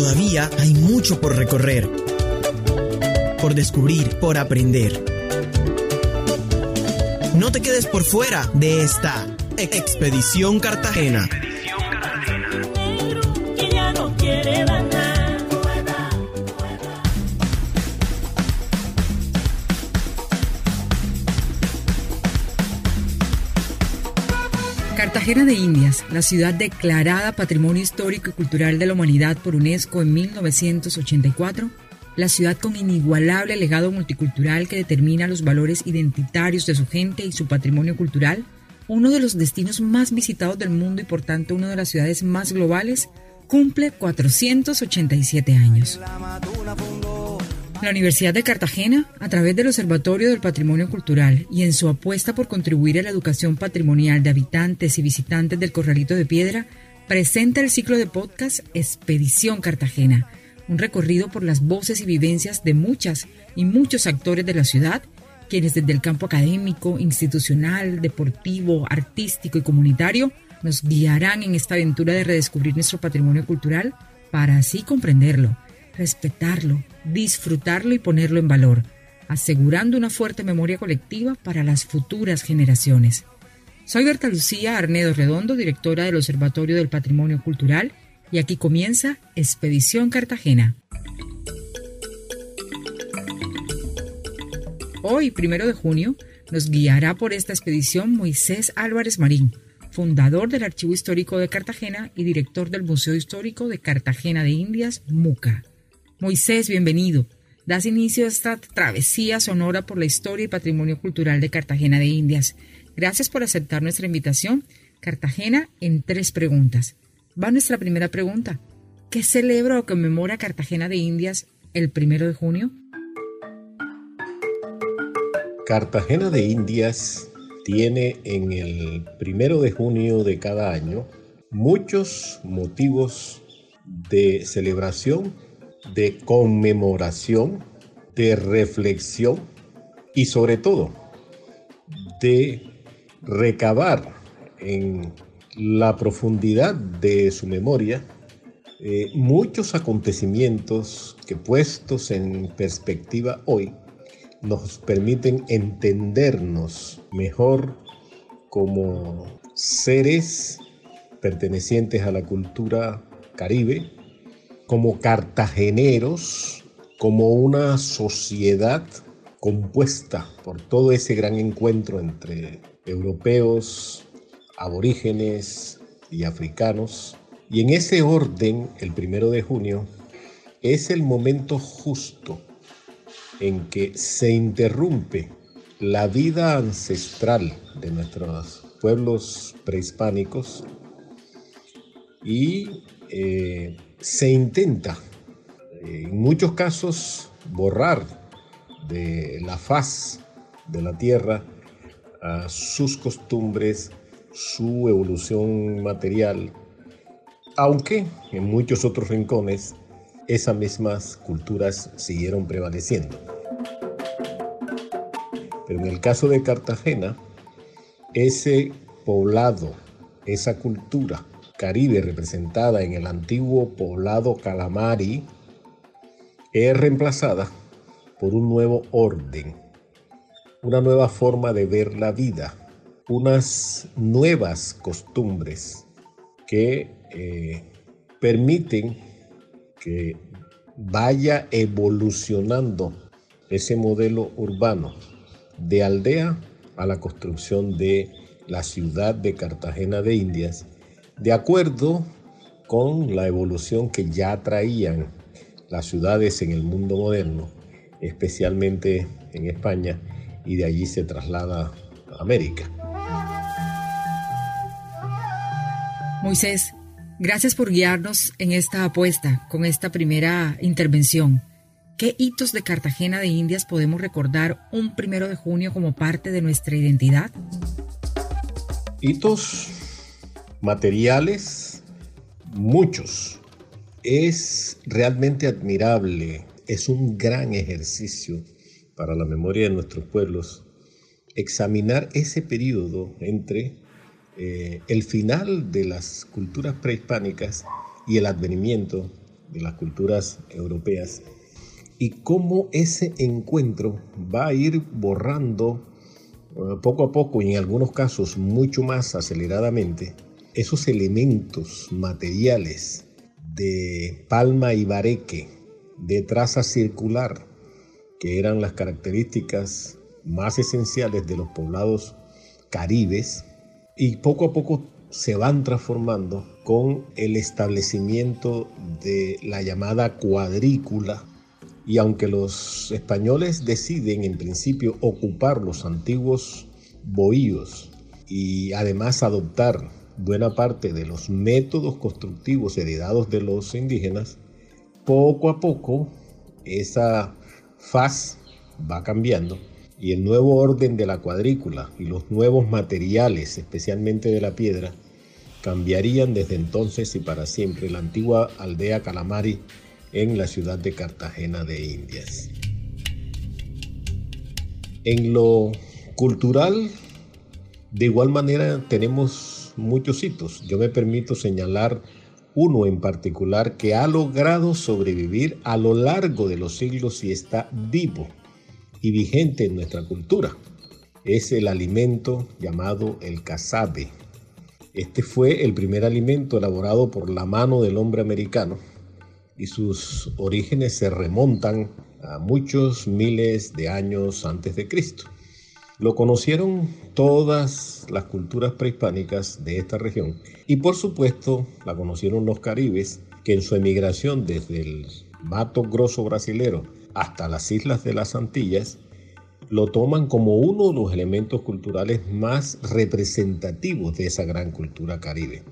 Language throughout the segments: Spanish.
todavía hay mucho por recorrer, por descubrir, por aprender. No te quedes por fuera de esta Expedición Cartagena. Cartagena de Indias, la ciudad declarada Patrimonio Histórico y Cultural de la Humanidad por UNESCO en 1984, la ciudad con inigualable legado multicultural que determina los valores identitarios de su gente y su patrimonio cultural, uno de los destinos más visitados del mundo y por tanto una de las ciudades más globales, cumple 487 años. La Universidad de Cartagena, a través del Observatorio del Patrimonio Cultural y en su apuesta por contribuir a la educación patrimonial de habitantes y visitantes del Corralito de Piedra, presenta el ciclo de podcast Expedición Cartagena, un recorrido por las voces y vivencias de muchas y muchos actores de la ciudad, quienes desde el campo académico, institucional, deportivo, artístico y comunitario nos guiarán en esta aventura de redescubrir nuestro patrimonio cultural para así comprenderlo respetarlo, disfrutarlo y ponerlo en valor, asegurando una fuerte memoria colectiva para las futuras generaciones. Soy Berta Lucía Arnedo Redondo, directora del Observatorio del Patrimonio Cultural, y aquí comienza Expedición Cartagena. Hoy, primero de junio, nos guiará por esta expedición Moisés Álvarez Marín, fundador del Archivo Histórico de Cartagena y director del Museo Histórico de Cartagena de Indias, MUCA. Moisés, bienvenido. Das inicio a esta travesía sonora por la historia y patrimonio cultural de Cartagena de Indias. Gracias por aceptar nuestra invitación. Cartagena en tres preguntas. Va nuestra primera pregunta. ¿Qué celebra o conmemora Cartagena de Indias el primero de junio? Cartagena de Indias tiene en el primero de junio de cada año muchos motivos de celebración de conmemoración, de reflexión y sobre todo de recabar en la profundidad de su memoria eh, muchos acontecimientos que puestos en perspectiva hoy nos permiten entendernos mejor como seres pertenecientes a la cultura caribe como cartageneros, como una sociedad compuesta por todo ese gran encuentro entre europeos, aborígenes y africanos. Y en ese orden, el primero de junio, es el momento justo en que se interrumpe la vida ancestral de nuestros pueblos prehispánicos y eh, se intenta, en muchos casos, borrar de la faz de la tierra sus costumbres, su evolución material, aunque en muchos otros rincones esas mismas culturas siguieron prevaleciendo. Pero en el caso de Cartagena, ese poblado, esa cultura, Caribe representada en el antiguo poblado Calamari es reemplazada por un nuevo orden, una nueva forma de ver la vida, unas nuevas costumbres que eh, permiten que vaya evolucionando ese modelo urbano de aldea a la construcción de la ciudad de Cartagena de Indias de acuerdo con la evolución que ya traían las ciudades en el mundo moderno, especialmente en España, y de allí se traslada a América. Moisés, gracias por guiarnos en esta apuesta con esta primera intervención. ¿Qué hitos de Cartagena de Indias podemos recordar un primero de junio como parte de nuestra identidad? Hitos materiales, muchos. Es realmente admirable, es un gran ejercicio para la memoria de nuestros pueblos examinar ese periodo entre eh, el final de las culturas prehispánicas y el advenimiento de las culturas europeas y cómo ese encuentro va a ir borrando eh, poco a poco y en algunos casos mucho más aceleradamente esos elementos materiales de palma y bareque, de traza circular, que eran las características más esenciales de los poblados caribes, y poco a poco se van transformando con el establecimiento de la llamada cuadrícula. Y aunque los españoles deciden en principio ocupar los antiguos bohíos y además adoptar buena parte de los métodos constructivos heredados de los indígenas, poco a poco esa faz va cambiando y el nuevo orden de la cuadrícula y los nuevos materiales, especialmente de la piedra, cambiarían desde entonces y para siempre la antigua aldea Calamari en la ciudad de Cartagena de Indias. En lo cultural, de igual manera tenemos muchos hitos. Yo me permito señalar uno en particular que ha logrado sobrevivir a lo largo de los siglos y está vivo y vigente en nuestra cultura. Es el alimento llamado el casabe. Este fue el primer alimento elaborado por la mano del hombre americano y sus orígenes se remontan a muchos miles de años antes de Cristo. Lo conocieron todas las culturas prehispánicas de esta región y por supuesto la conocieron los caribes que en su emigración desde el Mato Grosso brasilero hasta las islas de las Antillas, lo toman como uno de los elementos culturales más representativos de esa gran cultura caribe.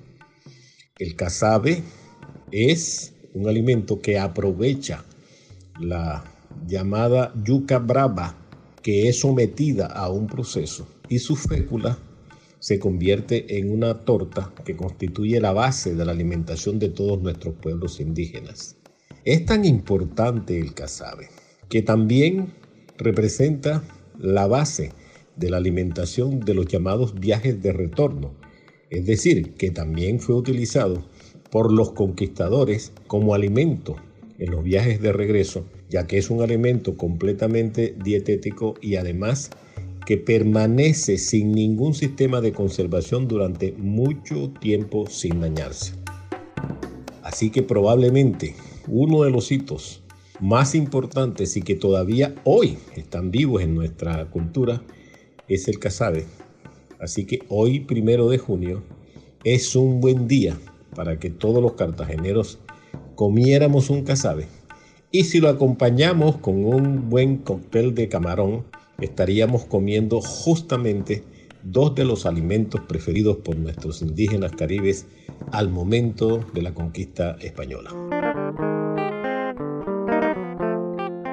El casabe es un alimento que aprovecha la llamada yuca brava, que es sometida a un proceso, y su fécula se convierte en una torta que constituye la base de la alimentación de todos nuestros pueblos indígenas. Es tan importante el casabe que también representa la base de la alimentación de los llamados viajes de retorno, es decir, que también fue utilizado por los conquistadores como alimento en los viajes de regreso, ya que es un alimento completamente dietético y además que permanece sin ningún sistema de conservación durante mucho tiempo sin dañarse. Así que probablemente uno de los hitos más importantes y que todavía hoy están vivos en nuestra cultura es el casabe. Así que hoy, primero de junio, es un buen día para que todos los cartageneros comiéramos un casabe. Y si lo acompañamos con un buen cóctel de camarón, estaríamos comiendo justamente dos de los alimentos preferidos por nuestros indígenas caribes al momento de la conquista española.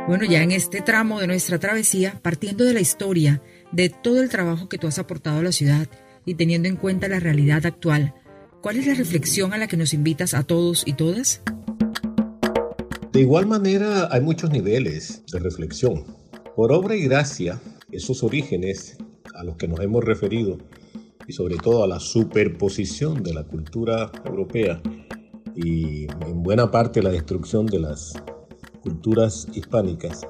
Bueno, ya en este tramo de nuestra travesía, partiendo de la historia, de todo el trabajo que tú has aportado a la ciudad y teniendo en cuenta la realidad actual, ¿cuál es la reflexión a la que nos invitas a todos y todas? De igual manera, hay muchos niveles de reflexión. Por obra y gracia, esos orígenes a los que nos hemos referido y sobre todo a la superposición de la cultura europea y en buena parte la destrucción de las culturas hispánicas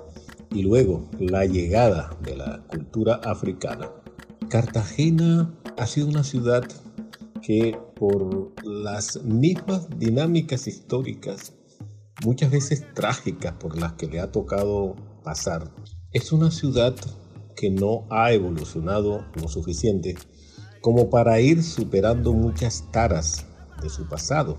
y luego la llegada de la cultura africana, Cartagena ha sido una ciudad que por las mismas dinámicas históricas, muchas veces trágicas por las que le ha tocado pasar, es una ciudad que no ha evolucionado lo suficiente como para ir superando muchas taras de su pasado.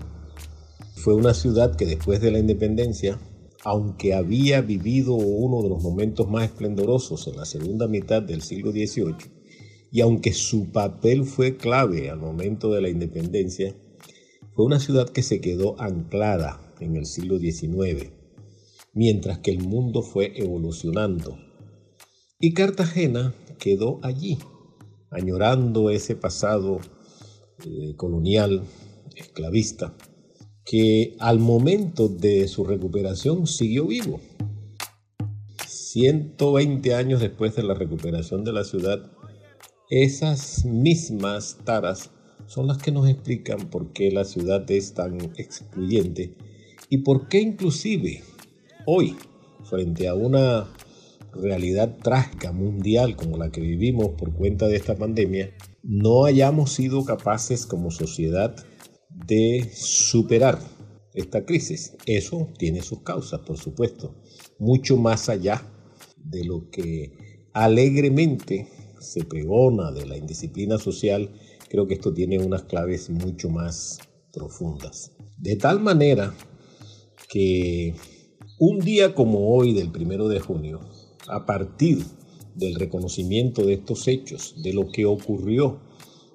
Fue una ciudad que después de la independencia aunque había vivido uno de los momentos más esplendorosos en la segunda mitad del siglo XVIII, y aunque su papel fue clave al momento de la independencia, fue una ciudad que se quedó anclada en el siglo XIX, mientras que el mundo fue evolucionando. Y Cartagena quedó allí, añorando ese pasado eh, colonial, esclavista, que al momento de su recuperación siguió vivo. 120 años después de la recuperación de la ciudad, esas mismas taras son las que nos explican por qué la ciudad es tan excluyente ¿Y por qué inclusive hoy, frente a una realidad trágica mundial como la que vivimos por cuenta de esta pandemia, no hayamos sido capaces como sociedad de superar esta crisis. Eso tiene sus causas, por supuesto, mucho más allá de lo que alegremente se pregona de la indisciplina social, creo que esto tiene unas claves mucho más profundas. De tal manera que un día como hoy del primero de junio, a partir del reconocimiento de estos hechos, de lo que ocurrió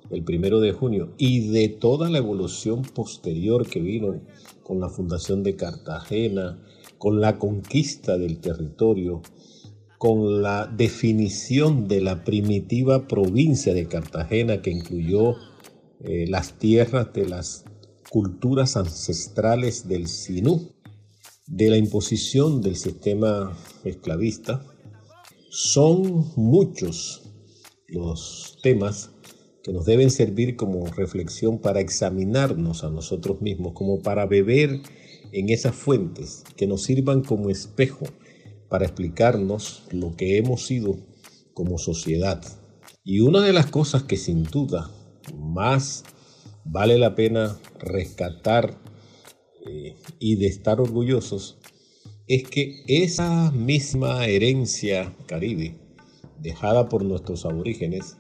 el primero de junio y de toda la evolución posterior que vino con la fundación de Cartagena, con la conquista del territorio, con la definición de la primitiva provincia de Cartagena que incluyó eh, las tierras de las culturas ancestrales del Sinú, de la imposición del sistema esclavista, son muchos los temas que nos deben servir como reflexión para examinarnos a nosotros mismos, como para beber en esas fuentes que nos sirvan como espejo para explicarnos lo que hemos sido como sociedad. Y una de las cosas que sin duda más vale la pena rescatar eh, y de estar orgullosos es que esa misma herencia caribe dejada por nuestros aborígenes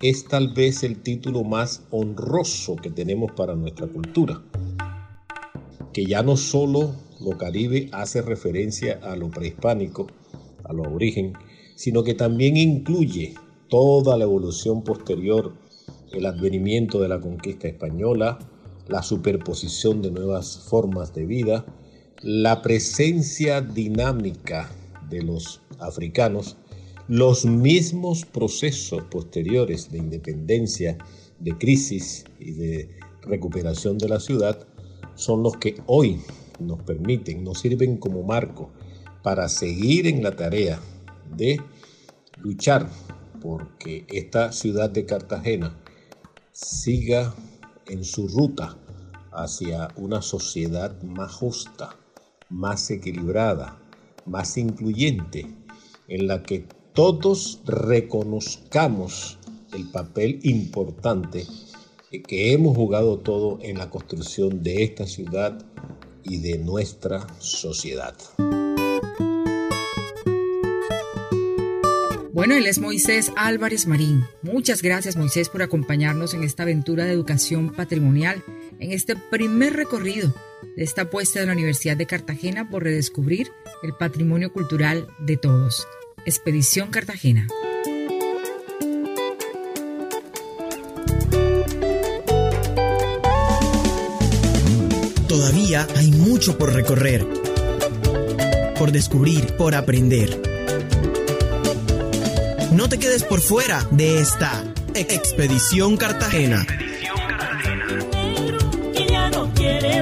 es tal vez el título más honroso que tenemos para nuestra cultura, que ya no solo lo caribe hace referencia a lo prehispánico, a lo aborigen, sino que también incluye toda la evolución posterior, el advenimiento de la conquista española, la superposición de nuevas formas de vida, la presencia dinámica de los africanos, los mismos procesos posteriores de independencia, de crisis y de recuperación de la ciudad son los que hoy nos permiten, nos sirven como marco para seguir en la tarea de luchar porque esta ciudad de Cartagena siga en su ruta hacia una sociedad más justa, más equilibrada, más incluyente, en la que todos reconozcamos el papel importante que hemos jugado todo en la construcción de esta ciudad y de nuestra sociedad. Bueno, él es Moisés Álvarez Marín. Muchas gracias Moisés por acompañarnos en esta aventura de educación patrimonial, en este primer recorrido de esta apuesta de la Universidad de Cartagena por redescubrir el patrimonio cultural de todos. Expedición Cartagena. Todavía hay mucho por recorrer, por descubrir, por aprender. No te quedes por fuera de esta Expedición Cartagena. no quiere